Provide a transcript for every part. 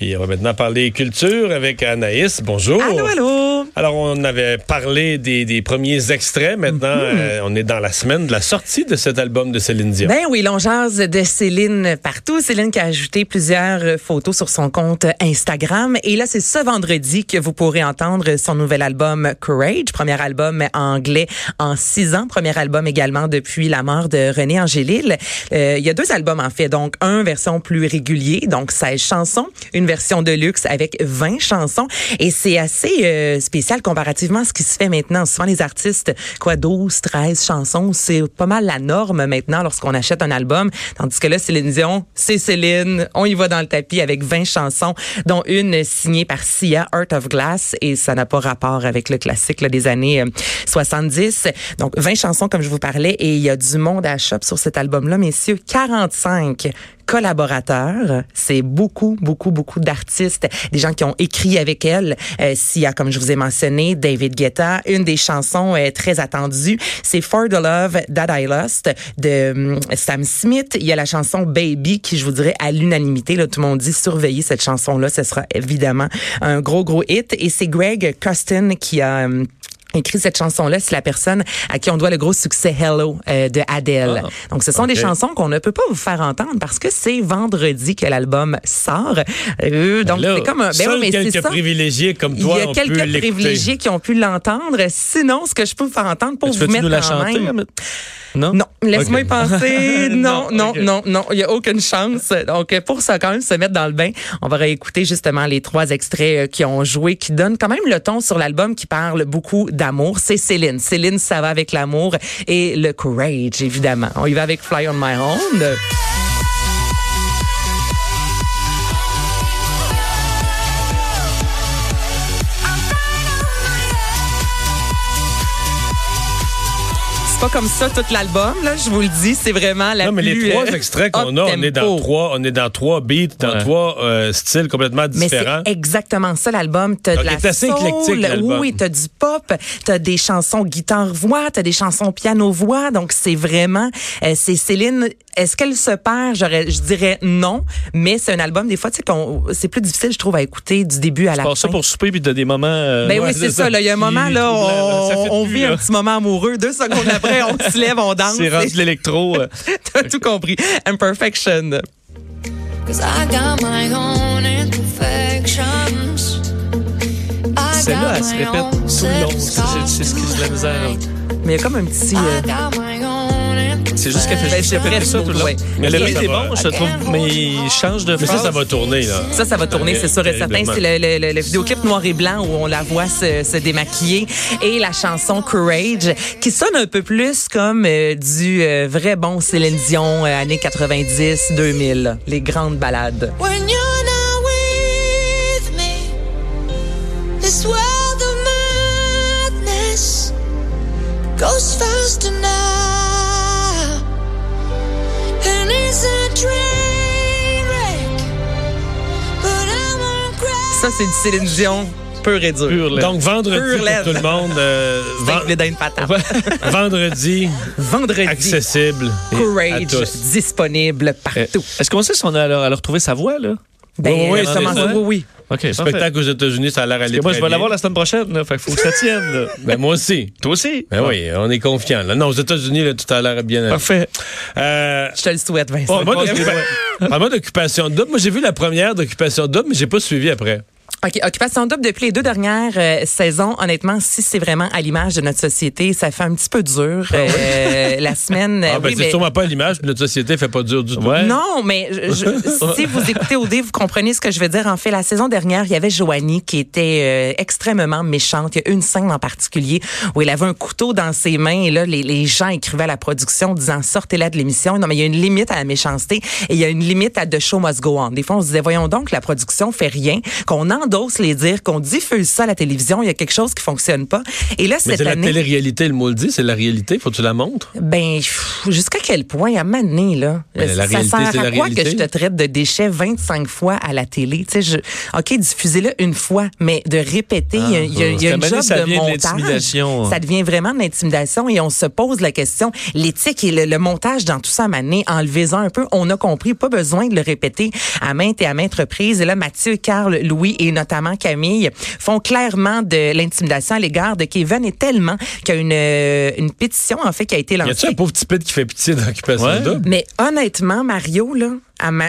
Et on va maintenant parler culture avec Anaïs. Bonjour. Allô, allô. Alors, on avait parlé des, des premiers extraits. Maintenant, Mhm. euh, on est dans la semaine de la sortie de cet album de Céline Dion. Ben oui, l'on jase de Céline partout. Céline qui a ajouté plusieurs euh, photos sur son compte Instagram. Et là, c'est ce vendredi que vous pourrez entendre son nouvel album Courage, premier album anglais en six ans, premier album également depuis la mort de René Angélil. Euh, il y a deux albums en fait, donc un version plus régulier, donc 16 chansons, une version de luxe avec 20 chansons. Et c'est assez euh, spécial comparativement à ce qui se fait maintenant. Souvent les artistes, quoi, 12, 13 chansons, c'est pas mal la norme maintenant lorsqu'on achète un album. Tandis que là, Céline Dion, c'est Céline, on y va dans le tapis avec 20 chansons, dont une signée par Sia, Art of Glass, et ça n'a pas rapport avec le classique là, des années euh, 70. Donc 20 chansons comme je vous parlais, et il y a du monde à shop sur cet album-là, messieurs, 45 collaborateurs. C'est beaucoup, beaucoup, beaucoup d'artistes, des gens qui ont écrit avec elle. Euh, S'il y a, comme je vous ai mentionné, David Guetta, une des chansons euh, très attendues, c'est For the Love That I Lost de hum, Sam Smith. Il y a la chanson Baby qui, je vous dirais, à l'unanimité, tout le monde dit surveiller cette chanson-là. Ce sera évidemment un gros, gros hit. Et c'est Greg Costin qui a... écrit cette chanson-là, c'est la personne à qui on doit le gros succès Hello euh, de Adele. Ah, Donc, ce sont des chansons qu'on ne peut pas vous faire entendre parce que c'est vendredi que l'album sort. Euh, donc, c'est comme un... Ben oui, mais quelques ça. privilégiés comme Il toi y a on quelques privilégiés qui ont pu l'entendre. Sinon, ce que je peux vous faire entendre pour vous mettre nous la quand chanter? Non? Non, laisse-moi y penser. Non, non, non, non, il y a aucune chance. Donc pour ça quand même se mettre dans le bain, on va réécouter justement les trois extraits euh, qui ont joué qui donnent quand même le ton sur l'album qui parle beaucoup d'amour. C'est Céline. Céline ça va avec l'amour et le courage évidemment. On y va avec Fly on my own. C'est pas comme ça tout l'album là, je vous le dis, c'est vraiment la Non, mais plus les trois euh, extraits qu'on a, on est dans trois, on est dans trois beats, dans Ouais. trois euh, styles complètement Mais c'est différents. exactement ça l'album. T'as de la est assez soul, éclectique, l'album. oui, t'as du pop, t'as des chansons guitare-voix, t'as des chansons piano-voix. Donc c'est vraiment, euh, c'est Céline. Est-ce qu'elle se perd? J'aurais, je dirais non. Mais c'est un album des fois, tu sais, qu'on, c'est plus difficile, je trouve, à écouter du début à la Tu fin. passes ça pour souper puis t'as des moments. euh, Ben ouais, oui, c'est ça. là. Il y a un moment, là, on, vit là. un petit moment amoureux. Deux secondes après, on se lève, on danse. C'est rendu de l'électro. euh. T'as tout compris. Imperfection. Cause I got my own imperfections. I Celle-là, elle se répète tout le long. C'est- ce qui est de la misère. Mais il y a comme un petit. Euh, C'est juste qu'elle fait Ben, juste presque ça tout le long. ouais. Mais le ça est bon, je trouve. Mais il change de Mais ça, phrase. ça va tourner, là. Ça, ça va tourner, c'est sûr et certain. C'est le, le, le- le vidéoclip noir et blanc où on la voit se, se démaquiller et la chanson Courage qui sonne un peu plus comme euh, du euh, vrai bon Céline Dion euh, années 90-2000, les grandes balades. When you're Ça, c'est du Céline Dion pur et dur. Donc, vendredi Pur pour lait. tout le monde. euh, C'est ven- avec les patate. vendredi, Vendredi, accessible. à Courage tous. disponible Euh, partout. Est-ce qu'on sait si on a alors, alors trouvé sa voix, là? Ben, oui, oui, ça, ça. oui, oui. OK, parfait. Spectacle aux États-Unis, ça a l'air aller que moi, je vais l'avoir la semaine prochaine, là. Fait qu'il faut que ça tienne, là. Ben, moi aussi. Toi aussi? Ben oui, on est confiant. Là. Non, aux États-Unis, tout a l'air bien. aller. Parfait. Euh, Je te le souhaite, Vincent. D'occupa- parle-moi d'occupation double. Moi, j'ai vu la première d'occupation double, mais j'ai pas suivi après. OK, Occupation Double, depuis les deux dernières euh, saisons, honnêtement, si c'est vraiment à l'image de notre société, ça fait un petit peu dur. Euh, la semaine... Ah, ben, oui, c'est mais- sûrement pas l'image, puis notre société fait pas dur du tout. Ouais. Non, mais je- je- si vous écoutez OD, vous comprenez ce que je veux dire. En fait, la saison dernière, il y avait Joanie qui était euh, extrêmement méchante. Il y a une scène en particulier où elle avait un couteau dans ses mains et là, les, les gens écrivaient à la production disant sortez-la de l'émission. Non, mais il y a une limite à la méchanceté et il y a une limite à The Show Must Go On. Des fois, on se disait voyons donc, la production fait rien, qu'on endosse les dires, qu'on diffuse ça à la télévision. Il y a quelque chose qui fonctionne pas. Et là, Mais cette c'est la année, télé-réalité, le mot le dit, c'est la réalité, faut que tu la montres. ben, jusqu'à quel point, à donné, là, Mais la ça réalité, sert à la quoi réalité. que je te traite de déchets 25 fois à la télé? Tu sais, je, OK, diffusez-le une fois, mais de répéter, il y a, il y a- il y a Ah, une job ça de montage. Ça devient vraiment de l'intimidation et on se pose la question, l'éthique et le, le montage dans tout ça, à donné, enlevez-en un peu. On a compris, pas besoin de le répéter à maintes et à maintes reprises. Et là, Mathieu, Carl, Louis et notamment Camille font clairement de l'intimidation à l'égard de Kevin et tellement qu'il y a une, euh, une pétition, en fait, qui a été Y lancée. a-tu un pauvre petit pit qui fait pitié d'occupation Ouais. double? Mais honnêtement, Mario, là,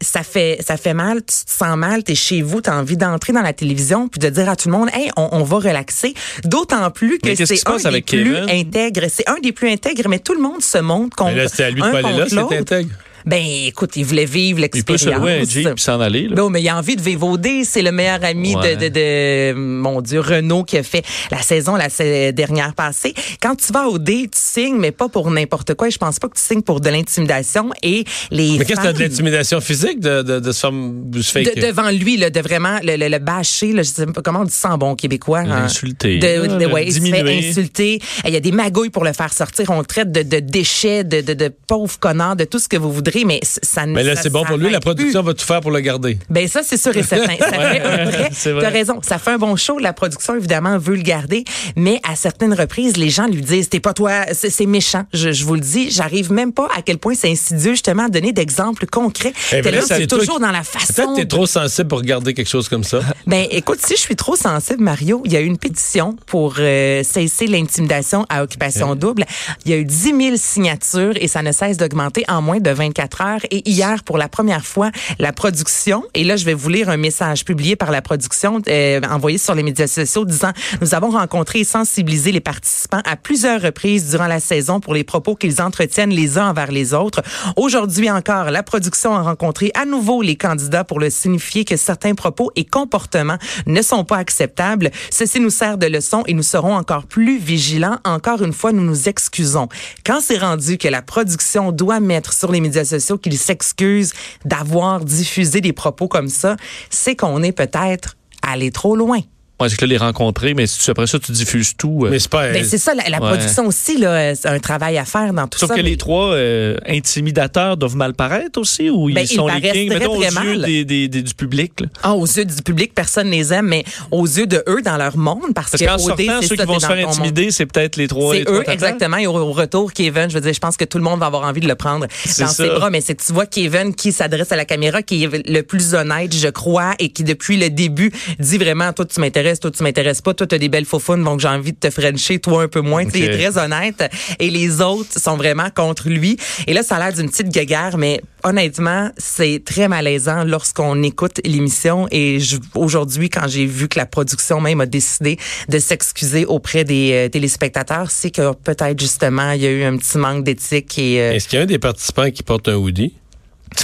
ça fait ça fait mal, tu te sens mal, t'es chez vous, t'as envie d'entrer dans la télévision puis de dire à tout le monde, hey, on, on va relaxer. D'autant plus que c'est un des avec plus Kevin? intègres. C'est un des plus intègres, mais tout le monde se montre contre Mais là, c'était à lui de un pas aller là, c'était intègre. Ben, écoute, il voulait vivre Il peut se louer un l'expérience. Jeep s'en aller. là. Non, mais il a envie de vivauder. C'est le meilleur ami Ouais. de, de, de, mon Dieu, Renault qui a fait la saison la dernière passée. Quand tu vas au D, tu signes, mais pas pour n'importe quoi. Et je pense pas que tu signes pour de l'intimidation. Et les Mais qu'est-ce que de l'intimidation physique de, de, de de devant lui, là, de vraiment le, le, le bâcher, là, je sais pas comment on dit en bon québécois. hein. L'insulter, De, là, de- ouais, il se fait insulter. Il y a des magouilles pour le faire sortir. On le traite de, de déchets, de, de, de pauvres connards, de tout ce que vous voudrez, mais ça ne Mais là, c'est bon pour lui, la plus. production va tout faire pour le garder. Ben ça, c'est sûr et certain. Ça fait un vrai. T'as raison. Ça fait un bon show. La production, évidemment, veut le garder. Mais à certaines reprises, les gens lui disent, t'es pas toi, c'est méchant. Je, je vous le dis, j'arrive même pas à quel point c'est insidieux, justement, à donner d'exemples concrets. Eh ben là, c'est toujours dans la Peut-être façon. que t'es trop sensible pour regarder quelque chose comme ça. Ben, écoute, si je suis trop sensible, Mario, il y a eu une pétition pour euh, cesser l'intimidation à occupation double. Il y a eu 10 000 signatures et ça ne cesse d'augmenter en moins de 24 Et hier, pour la première fois, la production, et là, je vais vous lire un message publié par la production, euh, envoyé sur les médias sociaux, disant, nous avons rencontré et sensibilisé les participants à plusieurs reprises durant la saison pour les propos qu'ils entretiennent les uns envers les autres. Aujourd'hui encore, la production a rencontré à nouveau les candidats pour le signifier que certains propos et comportements ne sont pas acceptables. Ceci nous sert de leçon et nous serons encore plus vigilants. Encore une fois, nous nous excusons. Quand c'est rendu que la production doit mettre sur les médias sociaux qu'ils s'excusent d'avoir diffusé des propos comme ça, c'est qu'on est peut-être allé trop loin. Ouais, c'est que là, les rencontrer, mais si tu- après ça, tu diffuses tout. euh, Mais c'est pas. Ben, c'est ça, la, la Ouais. production aussi, là, c'est un travail à faire dans tout Sauf ça. que mais- les trois euh, intimidateurs doivent mal paraître aussi, ou Ben, ils sont ils les kings, très, mettons, aux yeux mal. des, des- des- du public. là. Ah, aux yeux du public, personne les aime, mais aux yeux de eux dans leur monde, parce, Parce que qu'en OD, sortant, c'est ceux ça, qui vont se faire intimider, c'est peut-être les trois. C'est eux, exactement. Et au, au retour, Kevin, je veux dire, je pense que tout le monde va avoir envie de le prendre dans ça. ses bras. Mais c'est que tu vois Kevin qui s'adresse à la caméra, qui est le plus honnête, je crois, et qui depuis le début dit vraiment, toi tu m'intéresses, toi tu m'intéresses pas, toi tu as des belles faufounes, donc j'ai envie de te frencher, toi un peu moins. Sais, Il est très honnête. Et les autres sont vraiment contre lui. Et là, ça a l'air d'une petite guéguerre, mais honnêtement, c'est très malaisant lorsqu'on écoute l'émission. Et aujourd'hui, quand j'ai vu que la production même a décidé de s'excuser auprès des euh, téléspectateurs, c'est que peut-être justement, il y a eu un petit manque d'éthique et... euh, Est-ce qu'il y a un des participants qui porte un hoodie?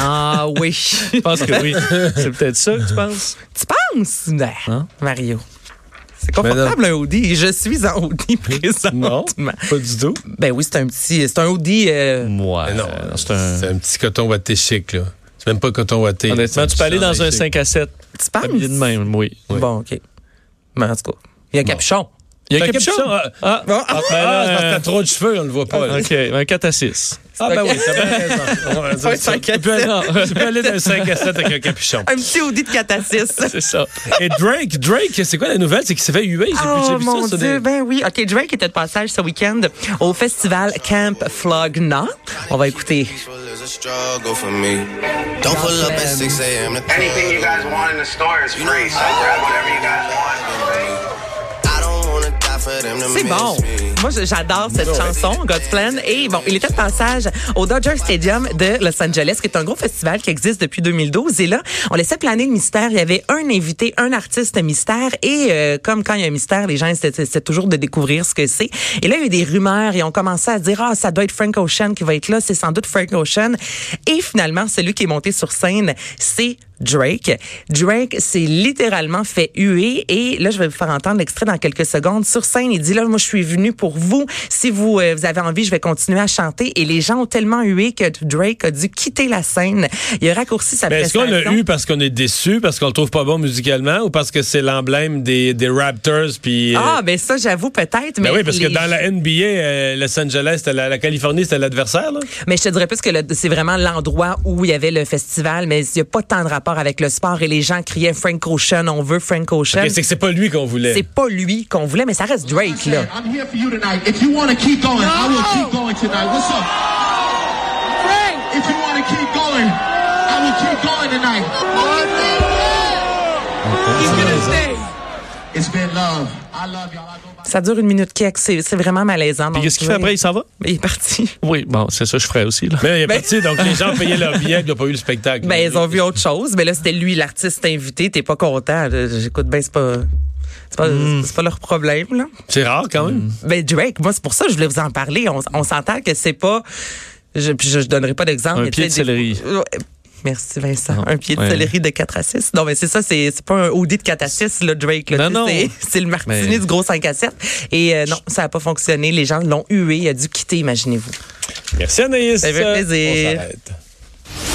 Ah oui. Je pense que oui. c'est peut-être ça que tu penses? tu penses? Ben, Hein? Mario. C'est confortable un hoodie. Je suis en hoodie présentement. Non, pas du tout? Ben oui, c'est un petit, c'est un hoodie. euh, Moi, Mais non, c'est un. c'est un petit coton watté chic, là. C'est même pas coton watté. Honnêtement, tu peux aller dans un 5 à 7. tu penses? De même, oui. Bon, OK. Mais en tout cas, il y a un capuchon. Il y a un capuchon? Ah, Ah, ah, ah, c'est parce que t'as trop de cheveux, on le voit pas. là. OK, un 4 à 6. Ah, ben oui, t'as bien raison. Un ça, cinq à tu, peux aller, sept. tu peux aller dans un 5 à 7 avec un capuchon. Un petit hoodie de 4 à 6. C'est ça. Et Drake, Drake, c'est quoi la nouvelle? C'est qu'il s'est fait huer. J'ai Oh vu, mon ça Dieu, des- ben oui. OK, Drake était de passage ce week-end au festival Camp Flogna. On va écouter. a struggle for me. Don't pull up at 6 a.m. Anything you guys want in the store is free, so grab whatever you guys want. C'est bon. Moi, j'adore cette chanson, God's Plan. Et bon, il était de passage au Dodger Stadium de Los Angeles, qui est un gros festival qui existe depuis 2012. Et là, on laissait planer le mystère. Il y avait un invité, un artiste mystère. Et euh, comme quand il y a un mystère, les gens c'est toujours de découvrir ce que c'est. Et là, il y a eu des rumeurs et on commençait à dire, ah, ça doit être Frank Ocean qui va être là. C'est sans doute Frank Ocean. Et finalement, celui qui est monté sur scène, c'est Drake. Drake s'est littéralement fait huer et là je vais vous faire entendre l'extrait dans quelques secondes. Sur scène, il dit là moi je suis venu pour vous. Si vous euh, vous avez envie, je vais continuer à chanter et les gens ont tellement hué que Drake a dû quitter la scène. Il a raccourci sa Mais est-ce qu'on l'a eu parce qu'on est déçu, parce qu'on le trouve pas bon musicalement, ou parce que c'est l'emblème des, des Raptors, puis... euh, Ah ben ça j'avoue peut-être mais ben oui, parce que dans la NBA, euh, Los Angeles, la, la Californie, c'était l'adversaire, là. Mais je te dirais plus que c'est vraiment l'endroit où il y avait le festival, mais il n'y a pas tant de rapport avec le sport. Et les gens criaient Frank Ocean, on veut Frank Ocean. Ok, c'est que c'est pas lui qu'on voulait. C'est pas lui qu'on voulait, mais ça reste Drake, là. I'm here for you tonight. If you want to keep going, I will keep going tonight. What's up? Frank! If you want to keep going, I will keep going tonight. He's gonna stay. It's been love. I love y'all. Ça dure une minute quelque, c'est vraiment malaisant. Puis qu'est-ce qu'il fait après? Il s'en va? Il est parti. Oui, bon, c'est ça que je ferais aussi. Là. Mais il est parti, donc les gens payaient leur billet, ils n'ont pas eu le spectacle. Ben, ils ont vu autre chose. Mais là, c'était lui, l'artiste invité. T'es pas content. J'écoute, ben, c'est pas. C'est pas, c'est pas leur problème, là. C'est rare, quand même. Ben, Drake, moi, c'est pour ça que je voulais vous en parler. On, on s'entend que c'est pas. Je, je, je donnerai pas d'exemple. Un pied de céleri. Merci, Vincent. Non. Un pied de Ouais. céleri de 4 à 6. Non, mais c'est ça, c'est c'est pas un OD de 4 à 6, là, Drake. Là, Non, non. C'est le martini Mais- du gros 5 à 7. Et euh, non, ça a pas fonctionné. Les gens l'ont hué. Il a dû quitter, imaginez-vous. Merci, Anaïs. Ça fait plaisir. On.